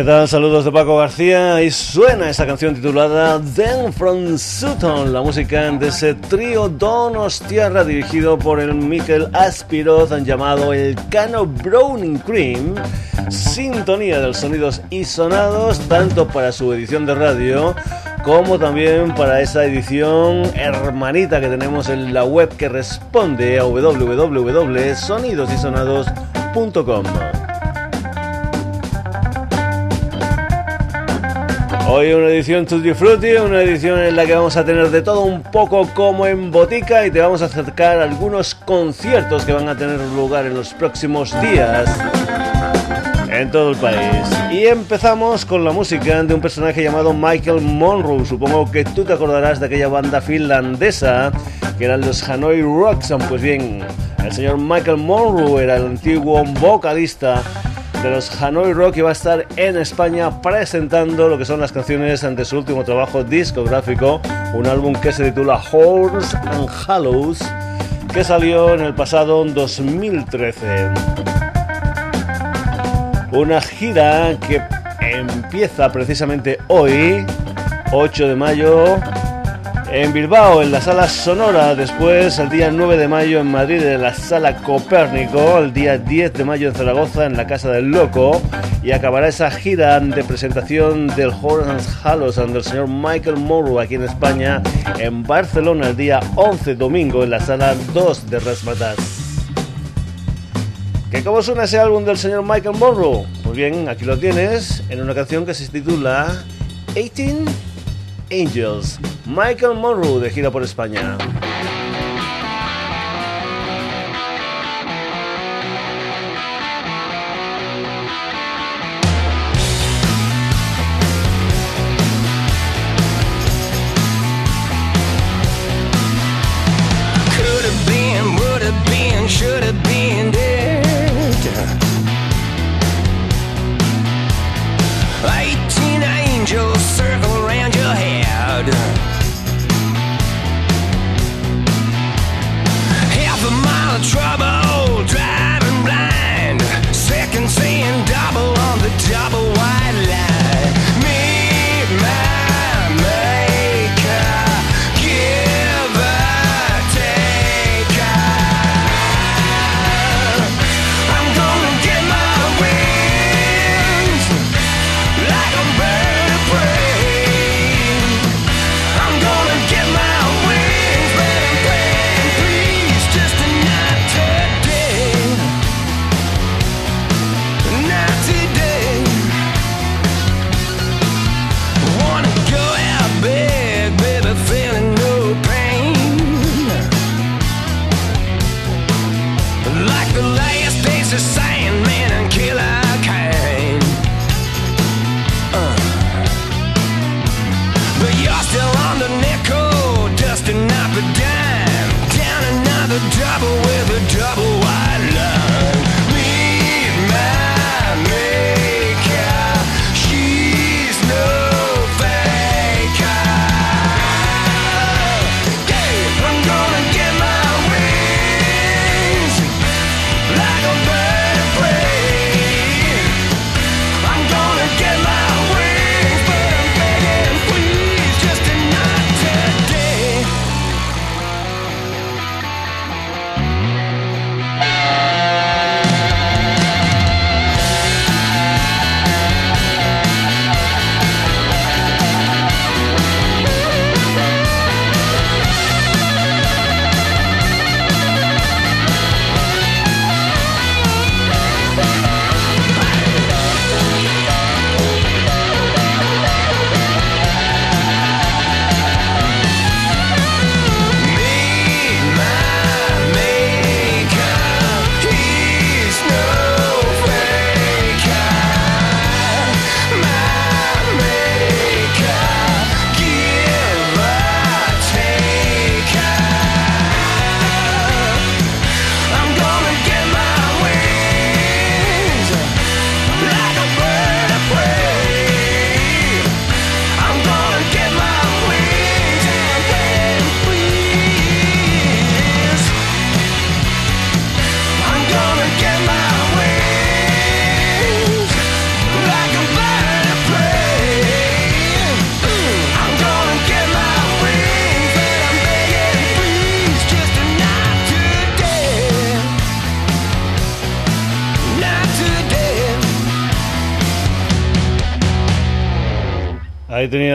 ¿Qué tal? Saludos de Paco García y suena esta canción titulada Then from Sutton, la música de ese trío Donostiarra dirigido por el Mikel Aspiroz llamado el Cano Browning Cream, sintonía de los sonidos y sonados tanto para su edición de radio como también para esa edición hermanita que tenemos en la web que responde a www.sonidosysonados.com. Hoy una edición Tutti Frutti, una edición en la que vamos a tener de todo un poco como en botica y te vamos a acercar algunos conciertos que van a tener lugar en los próximos días en todo el país. Y empezamos con la música de un personaje llamado Michael Monroe. Supongo que tú te acordarás de aquella banda finlandesa que eran los Hanoi Rocks. Pues bien, el señor Michael Monroe era el antiguo vocalista de los Hanoi Rock y va a estar en España presentando lo que son las canciones ante su último trabajo discográfico, un álbum que se titula Horns and Hallows, que salió en el pasado 2013. Una gira que empieza precisamente hoy, 8 de mayo, en Bilbao, en la sala Sonora, después el día 9 de mayo en Madrid, en la sala Copérnico, el día 10 de mayo en Zaragoza, en la Casa del Loco, y acabará esa gira de presentación del Horace Hallows del señor Michael Morrow aquí en España, en Barcelona, el día 11 domingo, en la sala 2 de Rasmatas. ¿Qué cómo suena ese álbum del señor Michael Morrow? Pues bien, aquí lo tienes, en una canción que se titula 18 Angels. Michael Monroe de gira por España.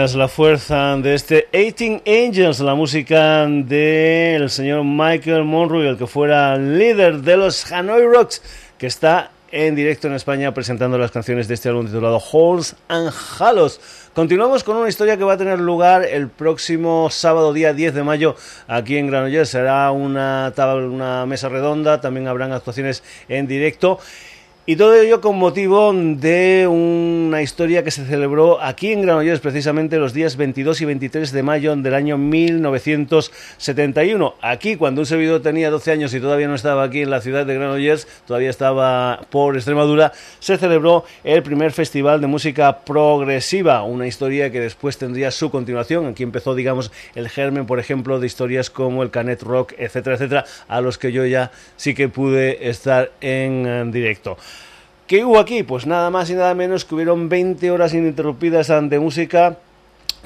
Tenías la fuerza de este 18 Angels, la música del señor Michael Monroe, el que fuera líder de los Hanoi Rocks, que está en directo en España presentando las canciones de este álbum titulado Halls and Halos. Continuamos con una historia que va a tener lugar el próximo sábado, día 10 de mayo, aquí en Granollers. Será una, una mesa redonda, también habrán actuaciones en directo. Y todo ello con motivo de una historia que se celebró aquí en Granollers precisamente los días 22 y 23 de mayo del año 1971. Aquí, cuando un servidor tenía 12 años y todavía no estaba aquí en la ciudad de Granollers, todavía estaba por Extremadura, se celebró el primer festival de música progresiva, una historia que después tendría su continuación. Aquí empezó, digamos, el germen, por ejemplo, de historias como el Canet Rock, etcétera, etcétera, a los que yo ya sí que pude estar en directo. ¿Qué hubo aquí? Pues nada más y nada menos que hubieron 20 horas ininterrumpidas de música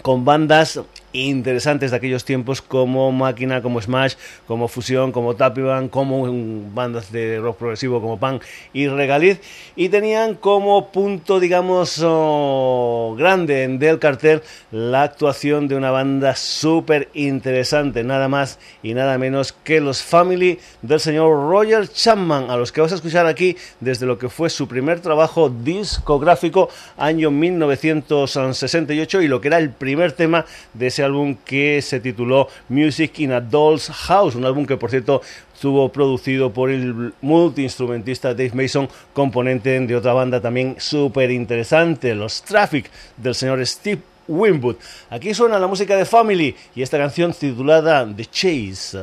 con bandas interesantes de aquellos tiempos como Máquina, como Smash, como Fusión, como Tapiban, como bandas de rock progresivo como Pan y Regaliz. Y tenían como punto digamos oh, grande del cartel la actuación de una banda súper interesante, nada más y nada menos que los Family del señor Roger Chapman, a los que vas a escuchar aquí desde lo que fue su primer trabajo discográfico año 1968 y lo que era el primer tema de ese álbum que se tituló Music in a Doll's House, un álbum que por cierto estuvo producido por el multiinstrumentista Dave Mason, componente de otra banda también súper interesante, los Traffic del señor Steve Winwood. Aquí suena la música de Family y esta canción titulada The Chase.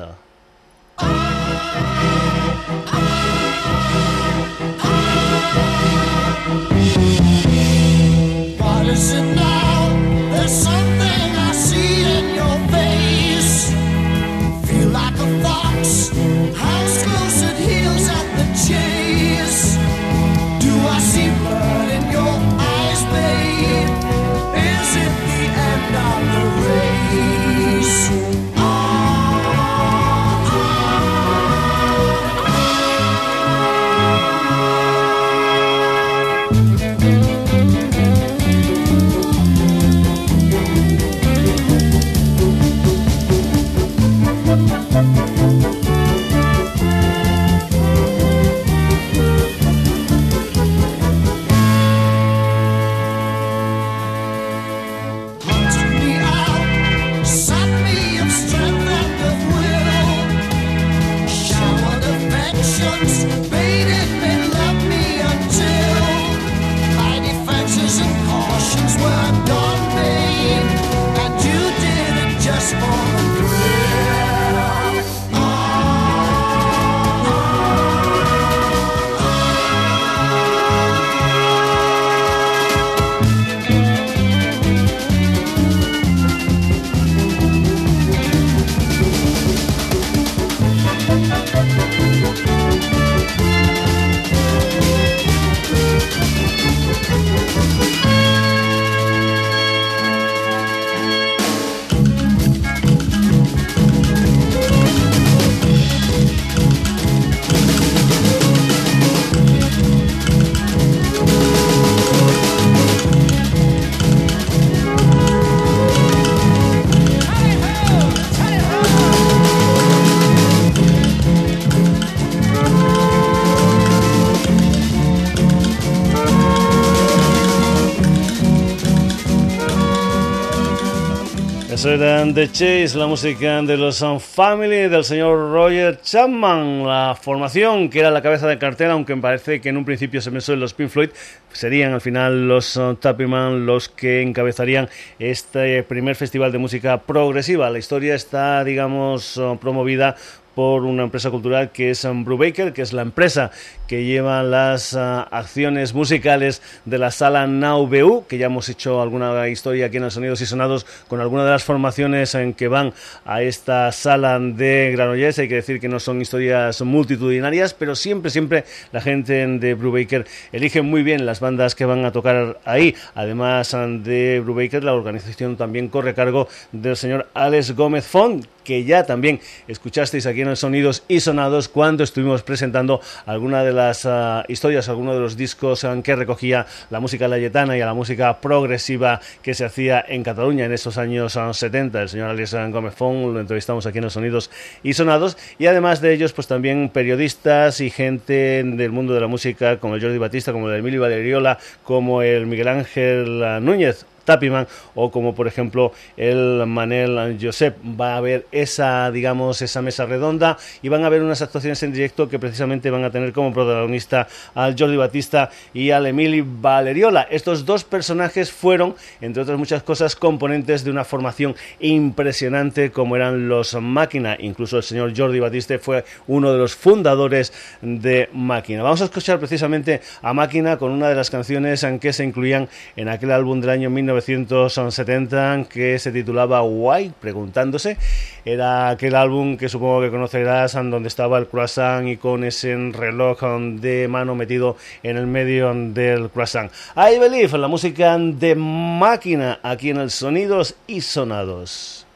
Eran The Chase, la música de los Family del señor Roger Chapman, la formación que era la cabeza de cartel, aunque me parece que en un principio se pensó en los Pink Floyd, serían al final los uh, Tappyman los que encabezarían este primer festival de música progresiva. La historia está, digamos, uh, promovida por una empresa cultural que es Brubaker, que es la empresa que lleva las ah, acciones musicales de la sala Now BU, que ya hemos hecho alguna historia aquí en los Sonidos y Sonados con alguna de las formaciones en que van a esta sala de Granollers. Hay que decir que no son historias multitudinarias, pero siempre, siempre la gente de Brubaker elige muy bien las bandas que van a tocar ahí. Además de Brubaker, la organización también corre cargo del señor Alex Gómez Font, que ya también escuchasteis aquí en en el Sonidos y Sonados cuando estuvimos presentando alguna de las uh, historias, algunos de los discos um, que recogía la música layetana y a la música progresiva que se hacía en Cataluña en esos años um, 70. El señor Alex Gómez Font lo entrevistamos aquí en los Sonidos y Sonados y además de ellos pues también periodistas y gente del mundo de la música como el Jordi Batista, como el Emilio Valeriola, como el Miguel Ángel Núñez Tapiman o como por ejemplo el Manel Josep. Va a haber esa, digamos, esa mesa redonda y van a haber unas actuaciones en directo que precisamente van a tener como protagonista al Jordi Batista y al Emili Valeriola. Estos dos personajes fueron, entre otras muchas cosas, componentes de una formación impresionante como eran los Máquina. Incluso el señor Jordi Batista fue uno de los fundadores de Máquina. Vamos a escuchar precisamente a Máquina con una de las canciones en que se incluían en aquel álbum del año 19 1970 que se titulaba Why, preguntándose. Era aquel álbum que supongo que conocerás, donde estaba el croissant y con ese reloj de mano metido en el medio del croissant. I Believe, la música de máquina aquí en el Sonidos y Sonados.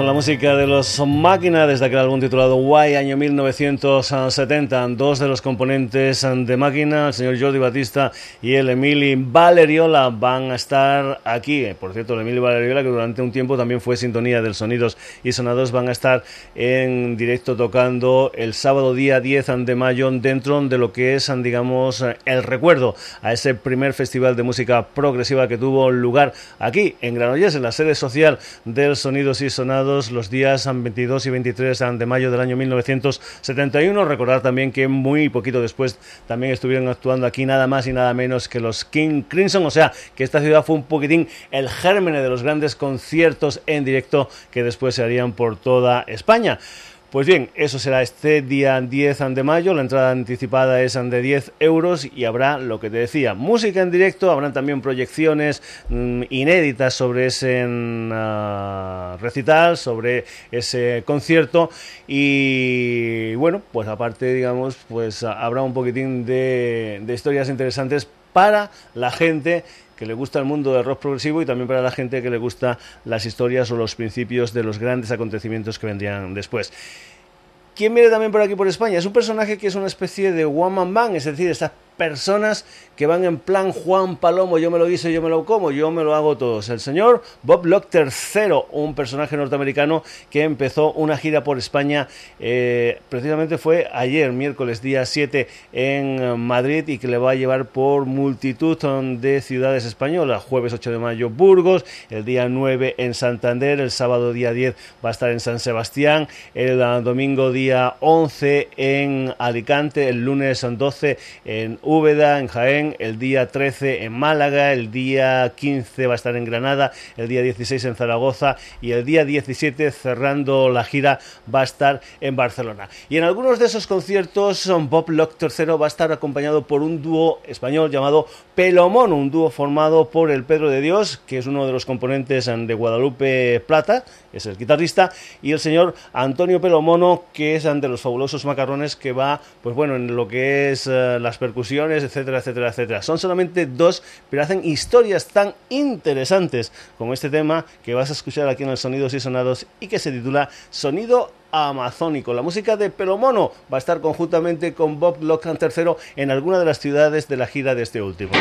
Buffalo. Música de los Máquina desde aquel álbum titulado Why, año 1970. Dos de los componentes de Máquina, el señor Jordi Batista y el Emili Valeriola, van a estar aquí. Por cierto, el Emili Valeriola, que durante un tiempo también fue sintonía del Sonidos y Sonados, van a estar en directo tocando el sábado día 10 de mayo dentro de lo que es, digamos, el recuerdo a ese primer festival de música progresiva que tuvo lugar aquí en Granollers, en la sede social del Sonidos y sonados los días 22 y 23 de mayo del año 1971. Recordar también que muy poquito después también estuvieron actuando aquí nada más y nada menos que los King Crimson, o sea que esta ciudad fue un poquitín el germen de los grandes conciertos en directo que después se harían por toda España. Pues bien, eso será este día 10 de mayo, la entrada anticipada es de 10 euros y habrá lo que te decía, música en directo, habrán también proyecciones mm, inéditas sobre ese mm, recital, sobre ese concierto. Y bueno, pues aparte digamos, pues habrá un poquitín de, de historias interesantes para la gente que le gusta el mundo del rock progresivo y también para la gente que le gusta las historias o los principios de los grandes acontecimientos que vendrían después. ¿Quién viene también por aquí por España? Es un personaje que es una especie de one man es decir, estas personas que van en plan Juan Palomo, yo me lo hice, yo me lo como, yo me lo hago todos. El señor Bob Locke III, un personaje norteamericano que empezó una gira por España, eh, precisamente fue ayer, miércoles día 7 en Madrid y que le va a llevar por multitud de ciudades españolas. Jueves 8 de mayo Burgos, el día 9 en Santander, el sábado día 10 va a estar en San Sebastián, el domingo día 11 en Alicante, el lunes 12 en Úbeda, en Jaén, el día 13 en Málaga, el día 15 va a estar en Granada, el día 16 en Zaragoza y el día 17 cerrando la gira va a estar en Barcelona. Y en algunos de esos conciertos Bob Locke III va a estar acompañado por un dúo español llamado Pelomono, un dúo formado por el Pedro de Dios, que es uno de los componentes de Guadalupe Plata, es el guitarrista, y el señor Antonio Pelomono, que es de los fabulosos macarrones que va, pues bueno, en lo que es eh, las percusiones etcétera, etcétera, etcétera. Son solamente dos, pero hacen historias tan interesantes como este tema que vas a escuchar aquí en el Sonidos y Sonados y que se titula Sonido amazónico. La música de Pelomono va a estar conjuntamente con Bob Lockhart III en alguna de las ciudades de la gira de este último.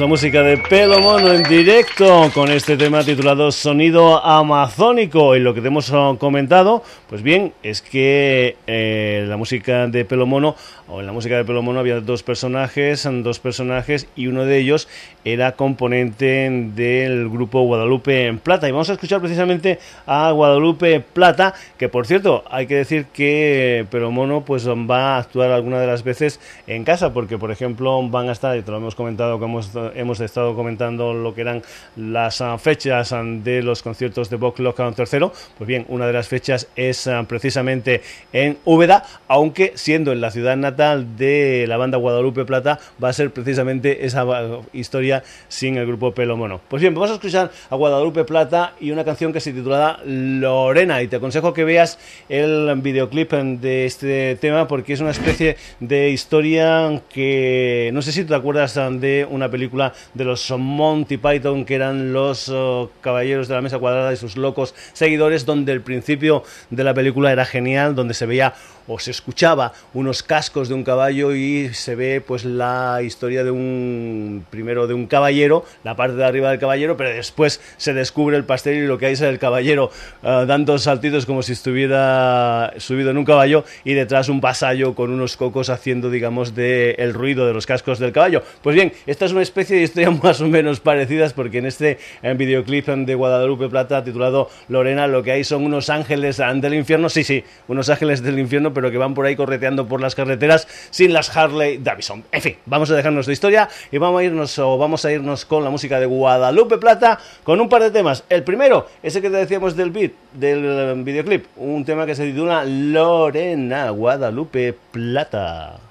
La música de Pelo Mono en directo con este tema titulado Sonido Amazónico. Y lo que te hemos comentado, pues bien, es que eh, la música de Pelo Mono, en la música de Pelo Mono había dos personajes, dos personajes, y uno de ellos era componente del grupo Guadalupe en Plata. Y vamos a escuchar precisamente a Guadalupe Plata, que por cierto, hay que decir que Pelo Mono pues va a actuar alguna de las veces en casa, porque por ejemplo van a estar, y te lo hemos comentado hemos, hemos estado comentando lo que eran las ah, fechas ah, de los conciertos de Box Lockdown tercero, pues bien, una de las fechas es ah, precisamente en Úbeda, aunque siendo en la ciudad natal de la banda Guadalupe Plata, va a ser precisamente esa historia sin el grupo Pelo Mono. Pues bien, vamos a escuchar a Guadalupe Plata y una canción que se titula Lorena, y te aconsejo que veas el videoclip de este tema porque es una especie de historia que no sé si te acuerdas de una película de los Monty Python, que eran los oh, caballeros de la mesa cuadrada y sus locos seguidores, donde el principio de la película era genial, donde se veía o se escuchaba unos cascos de un caballo y se ve pues la historia de un primero de un caballero, la parte de arriba del caballero, pero después se descubre el pastel y lo que hay es el caballero ah, dando saltitos como si estuviera subido en un caballo y detrás un vasallo con unos cocos haciendo digamos de el ruido de los cascos del caballo. Pues bien, esta es una especie de historia más o menos parecidas porque en este videoclip de Guadalupe Plata titulado Lorena lo que hay son unos ángeles del infierno, sí, sí, unos ángeles del infierno pero que van por ahí correteando por las carreteras sin las Harley Davidson. En fin, vamos a dejarnos de historia y vamos a irnos o vamos a irnos con la música de Guadalupe Plata con un par de temas. El primero, ese que te decíamos del beat, del eh, videoclip, un tema que se titula Lorena Guadalupe Plata.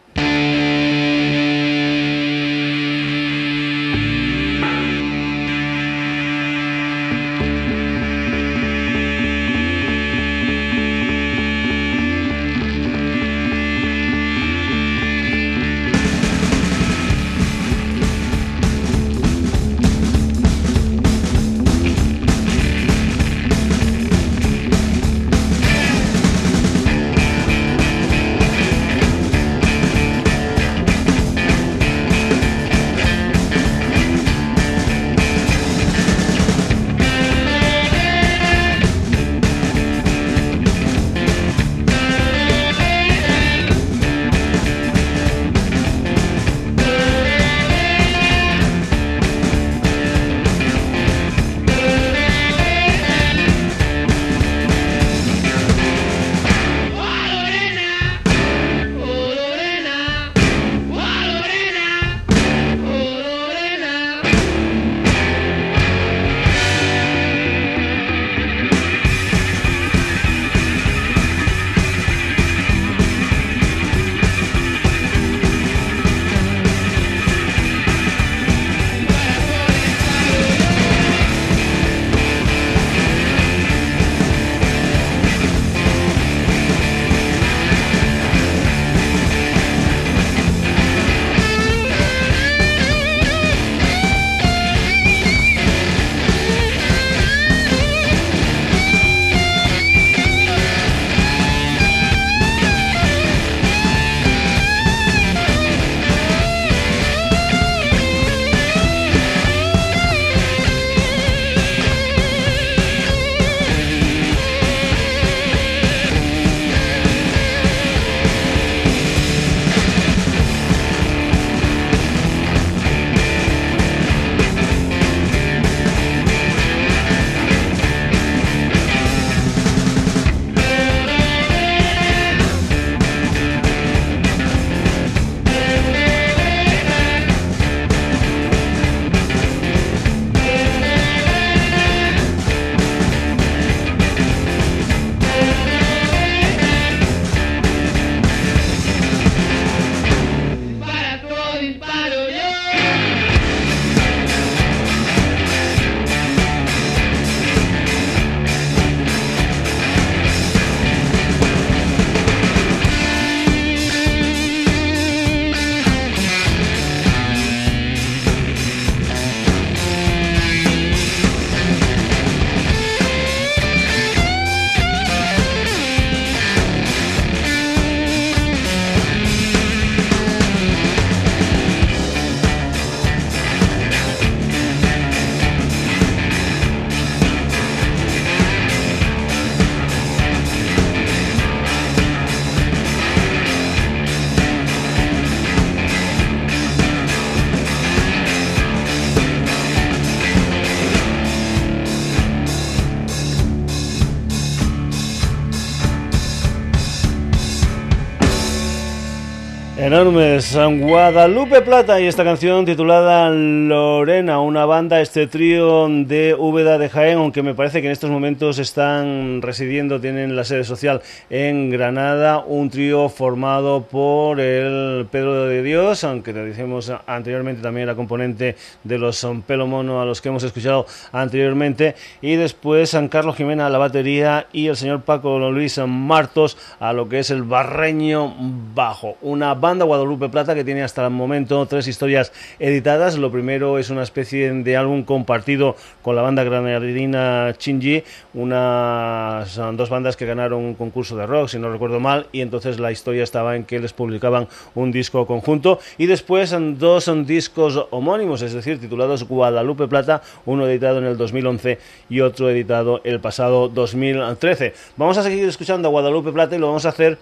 Enormes. Guadalupe Plata y esta canción titulada Lorena, una banda, este trío de Úbeda de Jaén, aunque me parece que en estos momentos están residiendo, tienen la sede social en Granada, un trío formado por el Pedro de Dios, aunque te dijimos anteriormente también la componente de los Pelo Mono a los que hemos escuchado anteriormente, y después San Carlos Jimena a la batería y el señor Paco Luis Martos a lo que es el barreño bajo. Una banda Guadalupe Plata que tiene hasta el momento tres historias editadas. Lo primero es una especie de álbum compartido con la banda granadina Chinji, unas son dos bandas que ganaron un concurso de rock, si no recuerdo mal, y entonces la historia estaba en que les publicaban un disco conjunto y después dos son discos homónimos, es decir, titulados Guadalupe Plata, uno editado en el 2011 y otro editado el pasado 2013. Vamos a seguir escuchando a Guadalupe Plata y lo vamos a hacer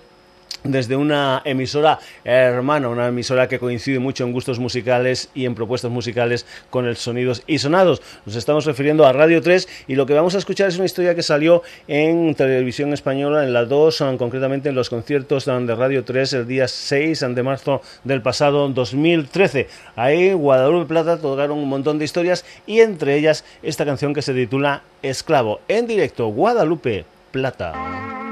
desde una emisora hermana, una emisora que coincide mucho en gustos musicales y en propuestas musicales con el Sonidos y Sonados. Nos estamos refiriendo a Radio 3 y lo que vamos a escuchar es una historia que salió en televisión española en la 2, concretamente en los conciertos de Radio 3 el día 6 de marzo del pasado 2013. Ahí Guadalupe Plata tocaron un montón de historias y entre ellas esta canción que se titula Esclavo. En directo, Guadalupe Plata.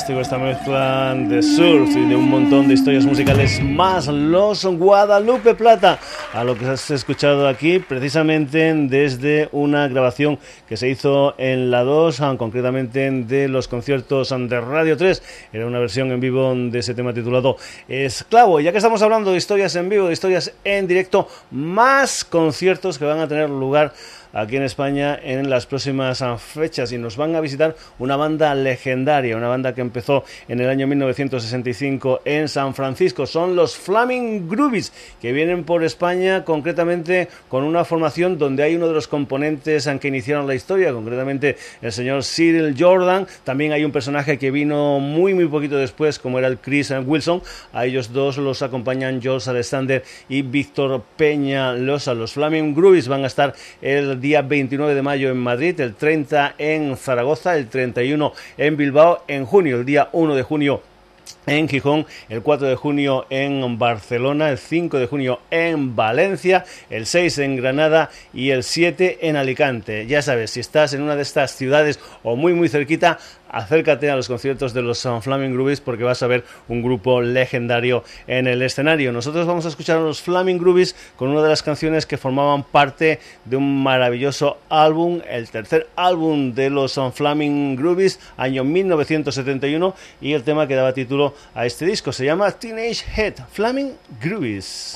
Fantástico esta mezcla de surf y de un montón de historias musicales más. Los Guadalupe Plata, a lo que has escuchado aquí, precisamente desde una grabación que se hizo en la 2, ah, concretamente de los conciertos de Radio 3. Era una versión en vivo de ese tema titulado Esclavo. Ya que estamos hablando de historias en vivo, de historias en directo, más conciertos que van a tener lugar aquí en España en las próximas ah, fechas y nos van a visitar una banda legendaria, una banda que empezó en el año 1965 en San Francisco. Son los Flaming Groovies que vienen por España concretamente con una formación donde hay uno de los componentes que iniciaron la historia, concretamente el señor Cyril Jordan. También hay un personaje que vino muy muy poquito después como era el Chris Wilson. A ellos dos los acompañan George Alexander y Víctor Peña Losa. Los Flaming Groovies van a estar el día 29 de mayo en Madrid, el 30 en Zaragoza, el 31 en Bilbao, en junio, el día 1 de junio en Gijón, el 4 de junio en Barcelona, el 5 de junio en Valencia, el 6 en Granada y el 7 en Alicante. Ya sabes, si estás en una de estas ciudades o muy muy cerquita, acércate a los conciertos de los Flaming Groovies porque vas a ver un grupo legendario en el escenario. Nosotros vamos a escuchar a los Flaming Groovies con una de las canciones que formaban parte de un maravilloso álbum, el tercer álbum de los Flaming Groovies, año 1971, y el tema que daba título a este disco. Se llama Teenage Head Flaming Groovies.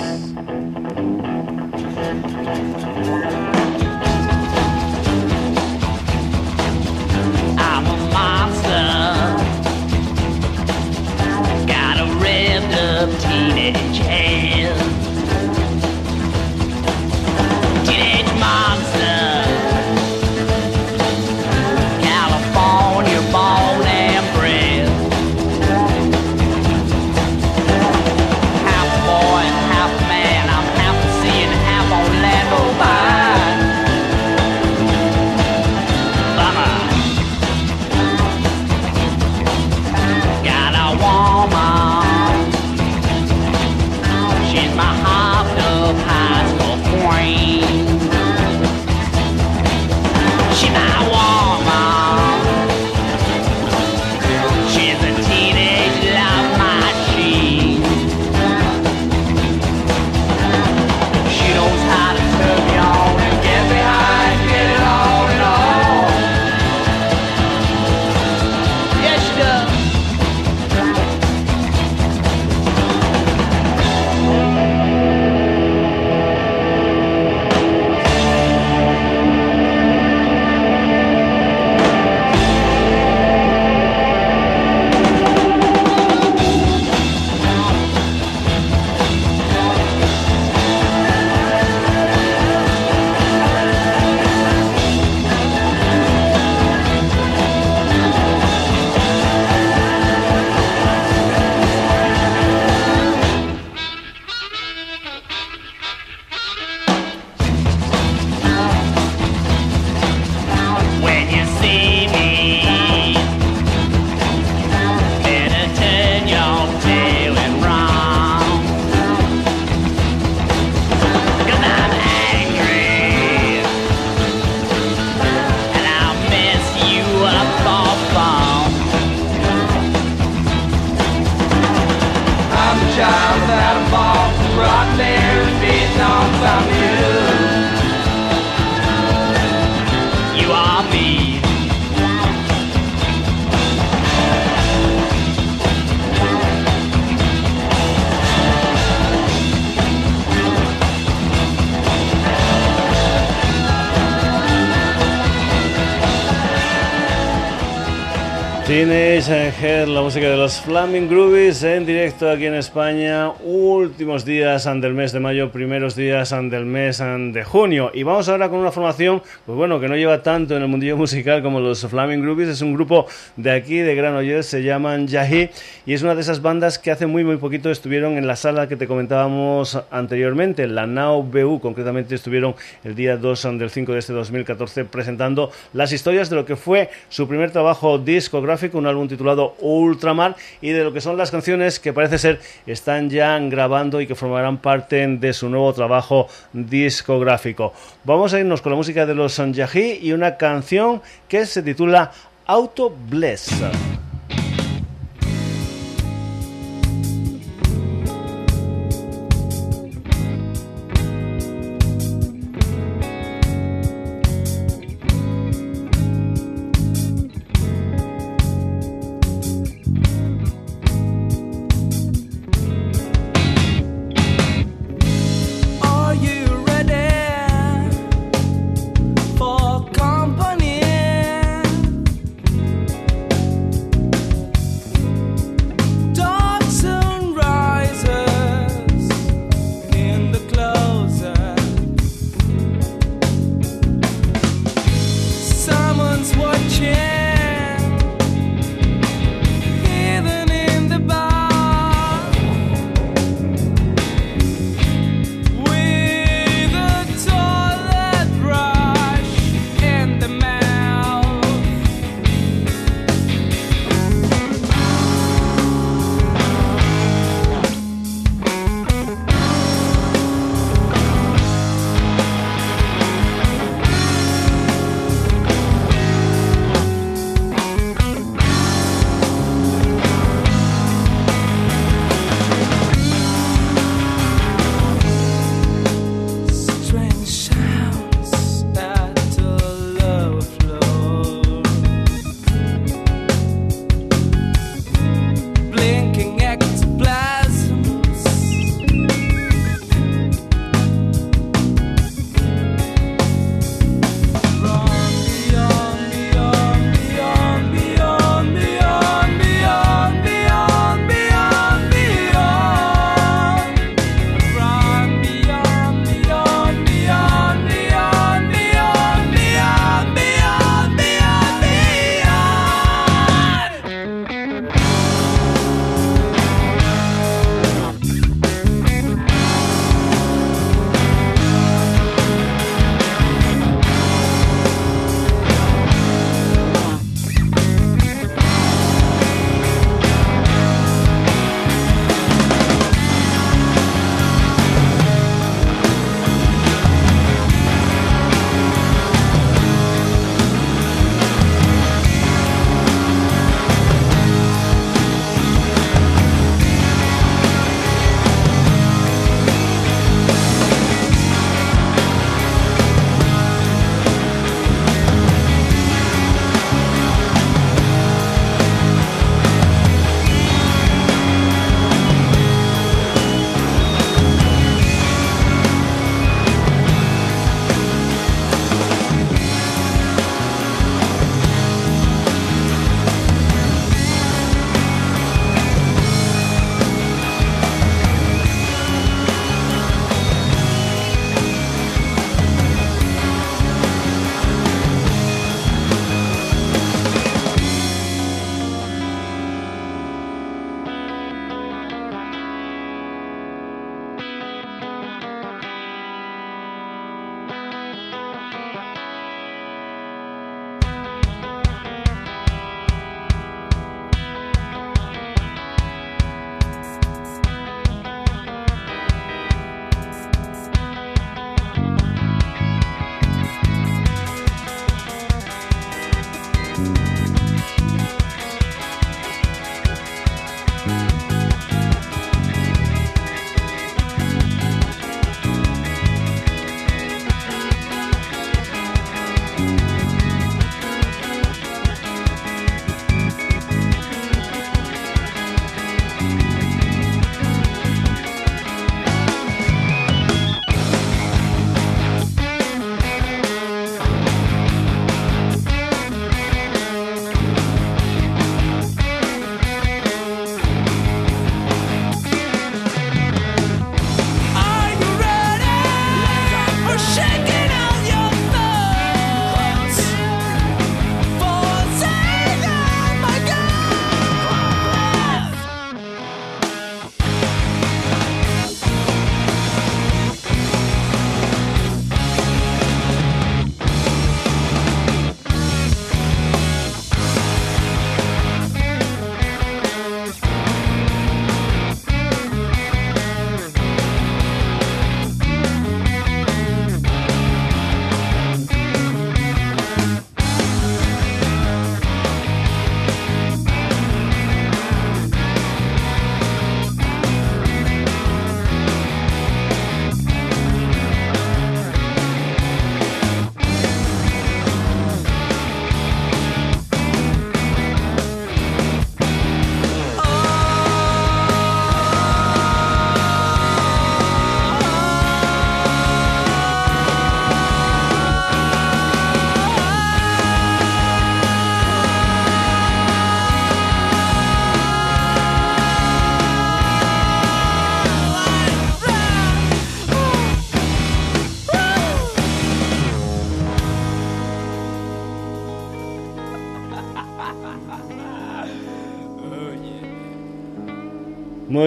La música de los Flaming Groovies en directo aquí en España, últimos días del mes de mayo, primeros días del mes de junio. Y vamos ahora con una formación, pues bueno, que no lleva tanto en el mundillo musical como los Flaming Groovies, es un grupo de aquí, de Granollers, se llaman Yahi, y es una de esas bandas que hace muy muy poquito estuvieron en la sala que te comentábamos anteriormente, la Now BU, concretamente estuvieron el día 2 del 5 de este 2014 presentando las historias de lo que fue su primer trabajo discográfico, un álbum titulado Ultramar y de lo que son las canciones que parece ser están ya grabando y que formarán parte de su nuevo trabajo discográfico. Vamos a irnos con la música de los Sanjahi y una canción que se titula Auto Bless.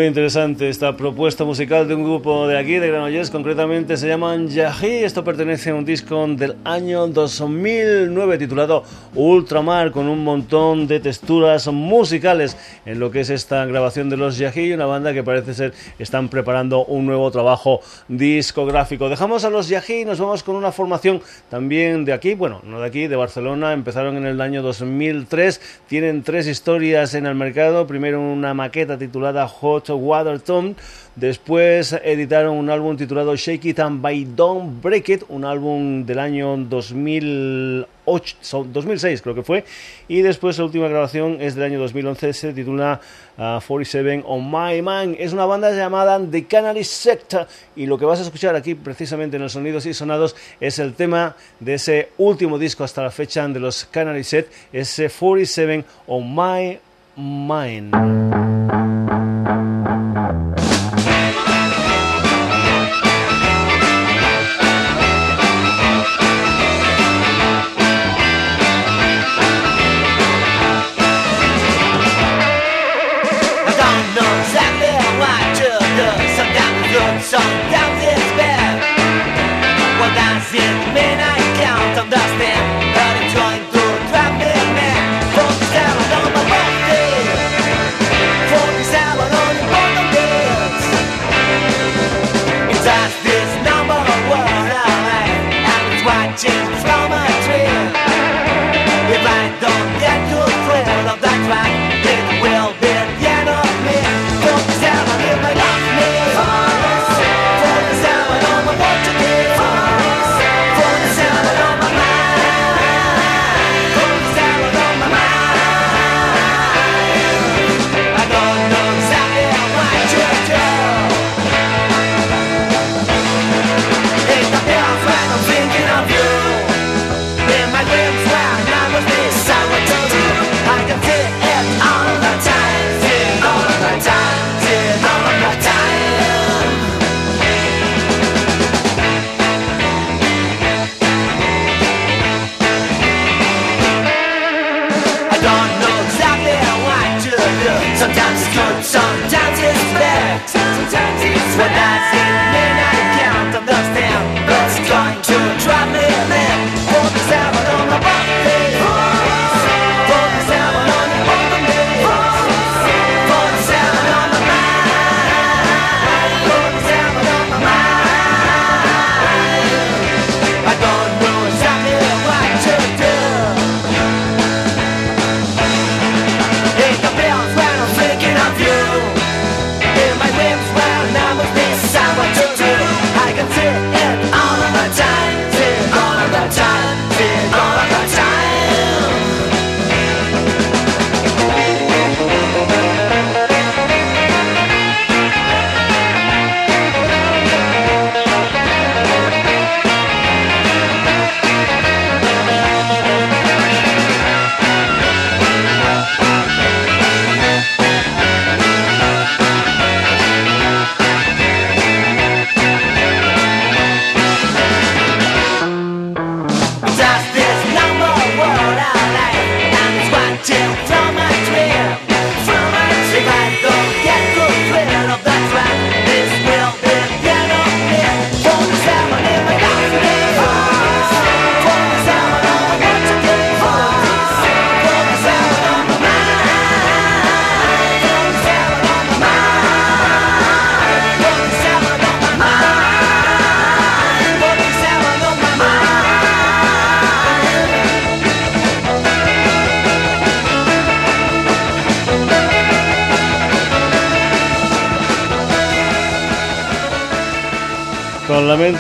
Interesante esta propuesta musical de un grupo de aquí, de Granollers, concretamente se llaman Yahi. Esto pertenece a un disco del año 2009 titulado Ultramar, con un montón de texturas musicales en lo que es esta grabación de los Yahi, una banda que parece ser están preparando un nuevo trabajo discográfico. Dejamos a los Yahi y nos vamos con una formación también de aquí, bueno, no de aquí, de Barcelona. Empezaron en el año 2003, tienen tres historias en el mercado. Primero una maqueta titulada Hot Waterton. Después editaron un álbum titulado Shake It and By Don't Break It, un álbum del año 2008, 2006 creo que fue. Y después la última grabación es del año 2011, se titula 47 uh, on My Mind. Es una banda llamada The Canary Sector y lo que vas a escuchar aquí precisamente en los sonidos y sonados es el tema de ese último disco hasta la fecha de los Canary Set, ese 47 on My Mind.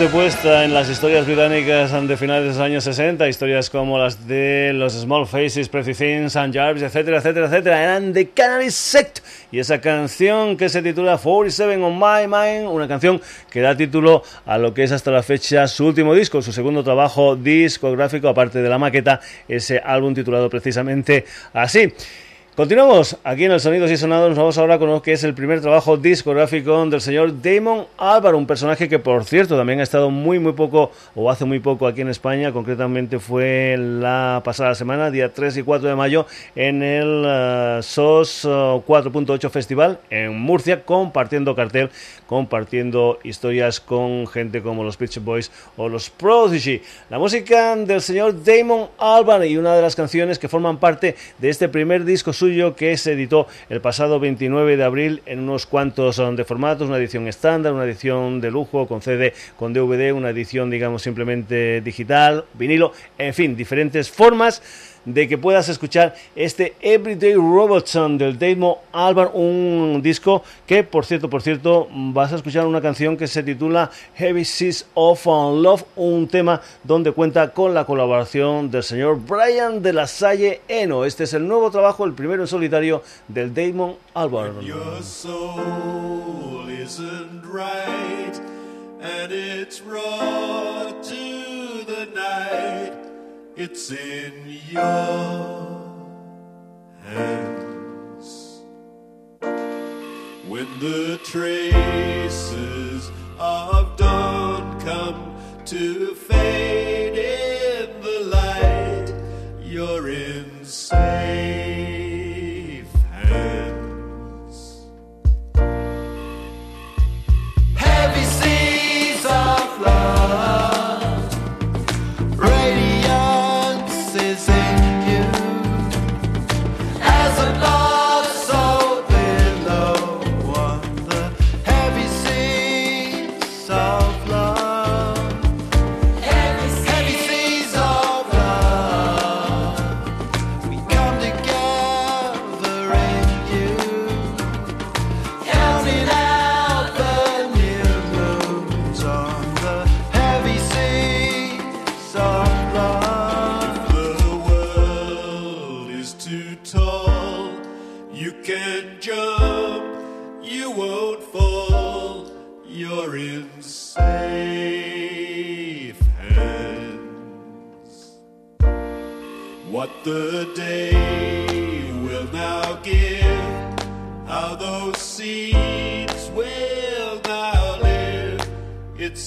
En las historias británicas de finales de los años 60, historias como las de los Small Faces, Pretty Things, and Jarvis, etcétera, etcétera, etcétera, eran de Canary Sect y esa canción que se titula 47 on My Mind, una canción que da título a lo que es hasta la fecha su último disco, su segundo trabajo discográfico, aparte de la maqueta, ese álbum titulado precisamente así. Continuamos aquí en el Sonidos y Sonados. Nos vamos ahora con lo que es el primer trabajo discográfico del señor Damon Albarn, un personaje que, por cierto, también ha estado muy, muy poco, o hace muy poco aquí en España. Concretamente fue la pasada semana, día 3 y 4 de mayo, en el uh, SOS 4.8 uh, Festival en Murcia, compartiendo cartel, compartiendo historias con gente como los Pitch Boys o los Prodigy. La música del señor Damon Albarn y una de las canciones que forman parte de este primer disco suyo que se editó el pasado 29 de abril en unos cuantos um, de formatos, una edición estándar, una edición de lujo con CD, con DVD, una edición digamos simplemente digital, vinilo, en fin, diferentes formas de que puedas escuchar este Everyday Robots del Damo Albarn, un disco que, por cierto, por cierto, vas a escuchar una canción que se titula Heavy Seas of Love, un tema donde cuenta con la colaboración del señor Brian de la Salle Eno. Este es el nuevo trabajo, el primero en solitario del Damon Albarn. In your hands. When the traces of dawn come to fade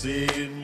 It's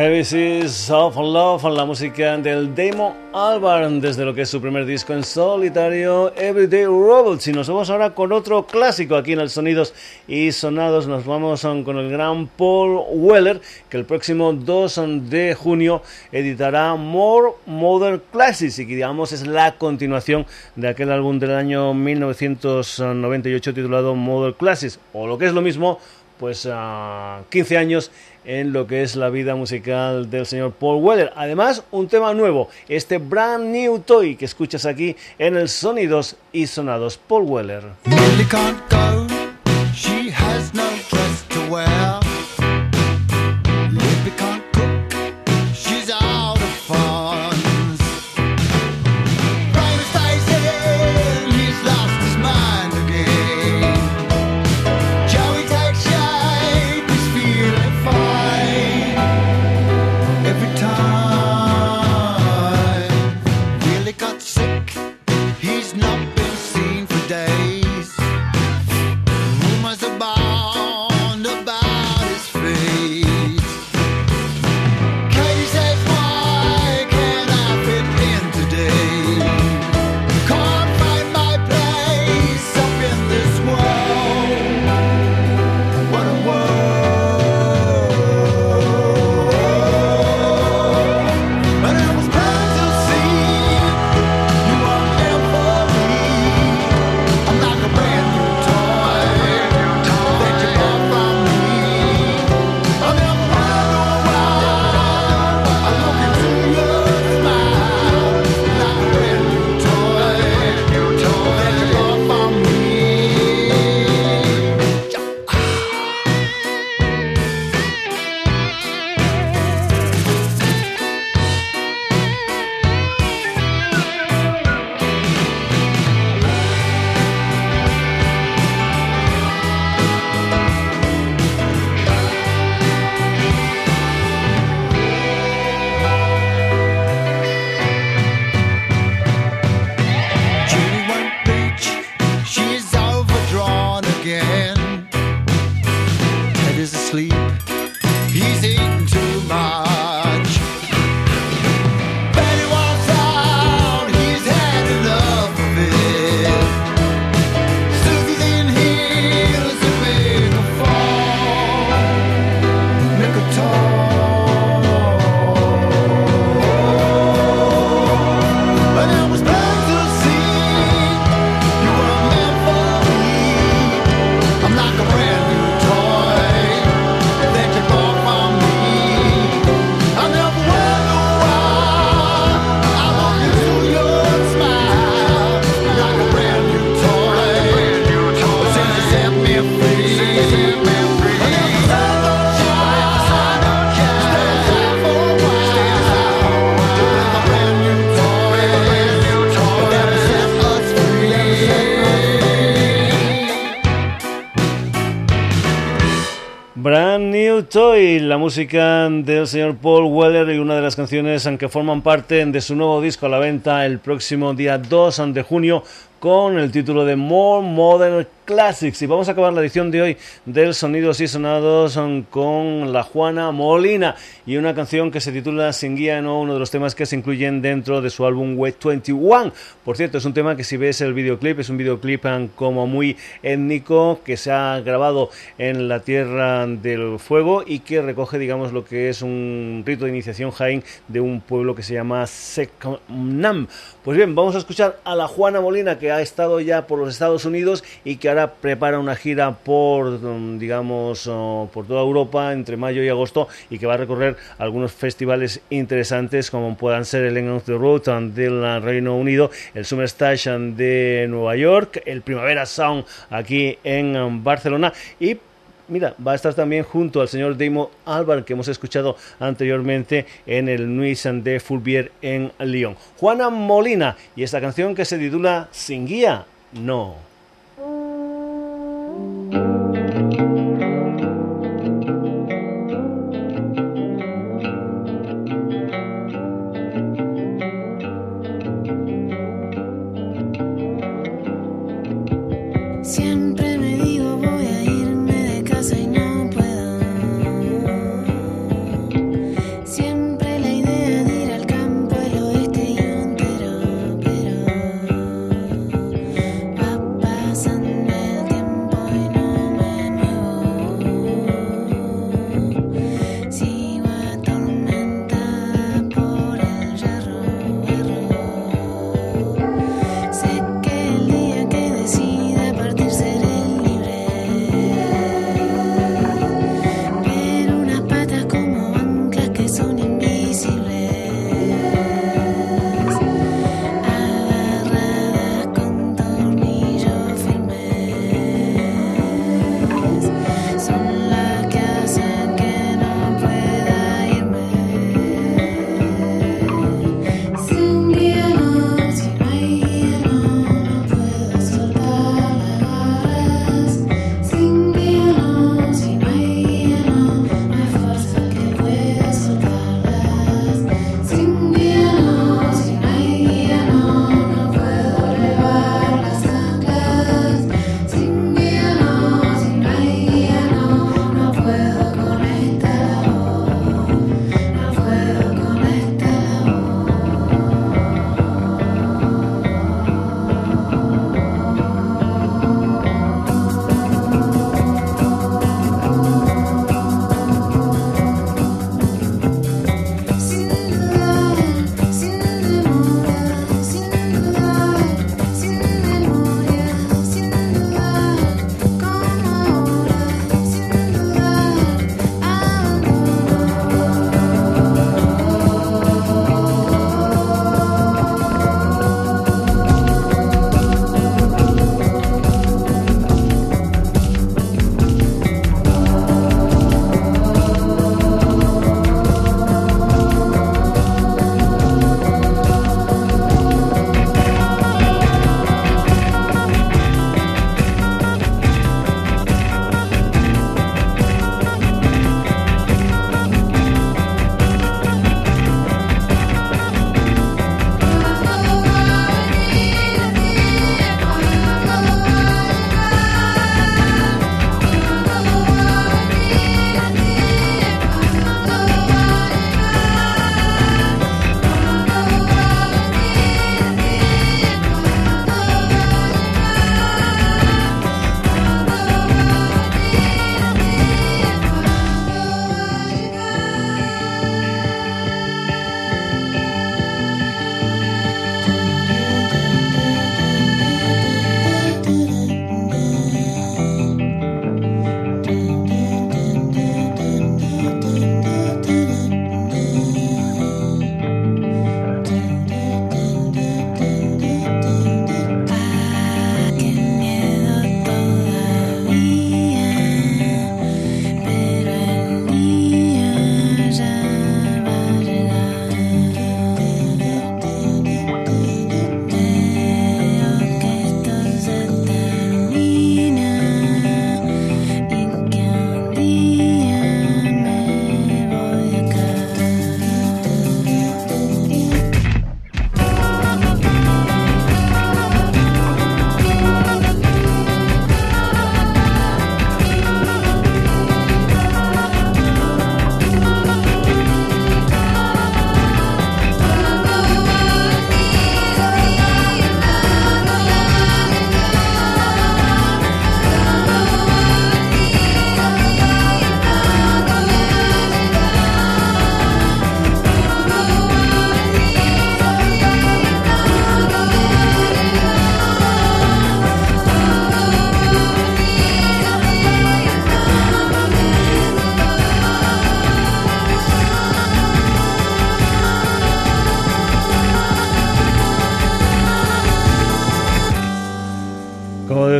Heavy Seas of Love, la música del Demo Albarn, desde lo que es su primer disco en solitario, Everyday Robots. Y nos vamos ahora con otro clásico aquí en el Sonidos y Sonados. Nos vamos con el gran Paul Weller, que el próximo 2 de junio editará More Modern Classics, y que digamos es la continuación de aquel álbum del año 1998 titulado Modern Classics, o lo que es lo mismo pues 15 años en lo que es la vida musical del señor Paul Weller. Además, un tema nuevo, este Brand New Toy que escuchas aquí en el Sonidos y Sonados Paul Weller. Música del señor Paul Weller y una de las canciones que forman parte de su nuevo disco a la venta el próximo día 2 de junio con el título de More Modern Classics. Y vamos a acabar la edición de hoy del Sonidos y Sonados con la Juana Molina y una canción que se titula Sin Guía, ¿no? uno de los temas que se incluyen dentro de su álbum Wet 21. Por cierto, es un tema que si ves el videoclip, es un videoclip um, como muy étnico que se ha grabado en la Tierra del Fuego y que recoge, digamos, lo que es un rito de iniciación jain de un pueblo que se llama Seknam. Pues bien, vamos a escuchar a la Juana Molina que ha estado ya por los Estados Unidos y que ahora prepara una gira por, mm, digamos, por toda Europa entre mayo y agosto y que va a recorrer algunos festivales interesantes como puedan ser el End of the Road del Reino Unido, el Summer Station de Nueva York, el Primavera Sound aquí en Barcelona y mira, va a estar también junto al señor Demo Álvaro, que hemos escuchado anteriormente en el Nuit de Fulbier en Lyon. Juana Molina y esta canción que se titula Sin Guía, no.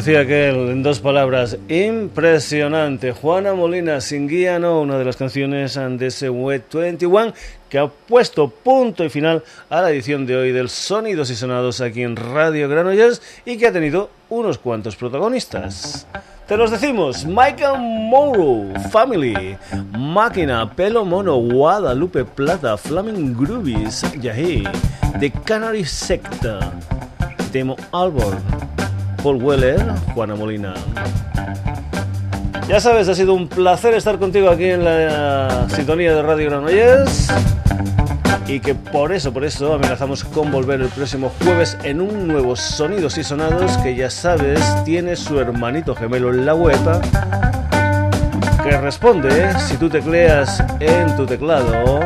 Decía aquel, en dos palabras, impresionante. Juana Molina, Sin Guía No, una de las canciones de ese Wet 21 que ha puesto punto y final a la edición de hoy del Sonidos y Sonados aquí en Radio Granollers y que ha tenido unos cuantos protagonistas. Te los decimos, Michael Morrow, Family, Máquina, Pelo Mono, Guadalupe Plata, Flaming Groovies, Yahee, The Canary Sector, Demo Albor, Paul Weller, Juana Molina. Ya sabes, ha sido un placer estar contigo aquí en la sintonía de Radio Granollers y que por eso, por eso amenazamos con volver el próximo jueves en un nuevo Sonidos y Sonados que ya sabes tiene su hermanito gemelo en la web que responde si tú tecleas en tu teclado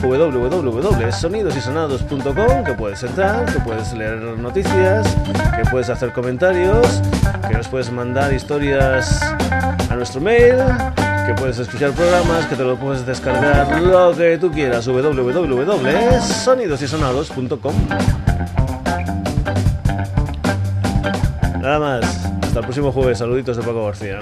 www.sonidosysonados.com que puedes entrar, que puedes leer noticias, que puedes hacer comentarios, que nos puedes mandar historias a nuestro mail, que puedes escuchar programas, que te lo puedes descargar, lo que tú quieras, www.sonidosysonados.com. Nada más, hasta el próximo jueves, saluditos de Paco García.